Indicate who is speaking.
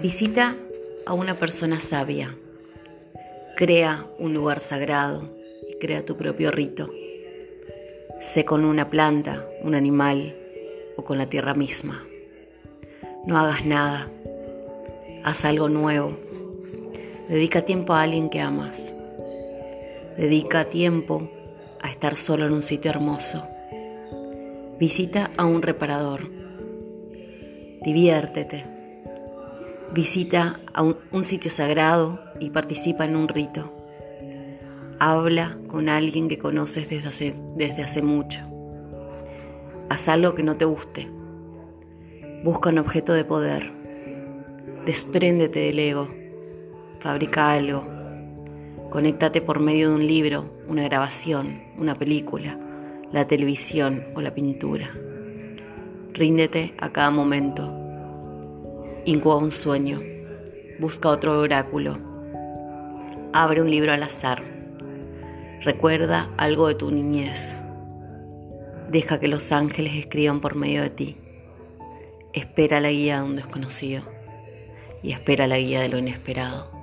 Speaker 1: Visita a una persona sabia. Crea un lugar sagrado y crea tu propio rito. Sé con una planta, un animal o con la tierra misma. No hagas nada. Haz algo nuevo. Dedica tiempo a alguien que amas. Dedica tiempo a estar solo en un sitio hermoso. Visita a un reparador. Diviértete. Visita a un, sitio sagrado y participa en un rito. Habla con alguien que conoces desde hace, desde hace mucho. Haz algo que no te guste. Busca un objeto de poder. Despréndete del ego. Fabrica algo. Conéctate por medio de un libro, una grabación, una película, la televisión o la pintura. Ríndete a cada momento Incua un sueño. Busca otro oráculo. Abre un libro al azar. Recuerda algo de tu niñez. Deja que los ángeles escriban por medio de ti. Espera la guía de un desconocido y espera la guía de lo inesperado.